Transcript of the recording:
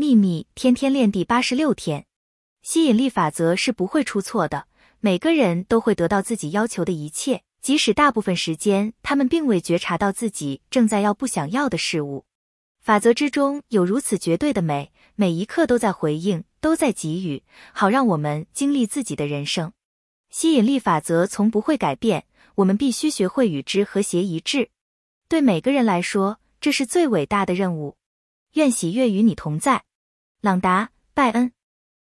秘密天天练第八十六天，吸引力法则是不会出错的。每个人都会得到自己要求的一切，即使大部分时间他们并未觉察到自己正在要不想要的事物。法则之中有如此绝对的美，每一刻都在回应，都在给予，好让我们经历自己的人生。吸引力法则从不会改变，我们必须学会与之和谐一致。对每个人来说，这是最伟大的任务。愿喜悦与你同在。朗达·拜恩。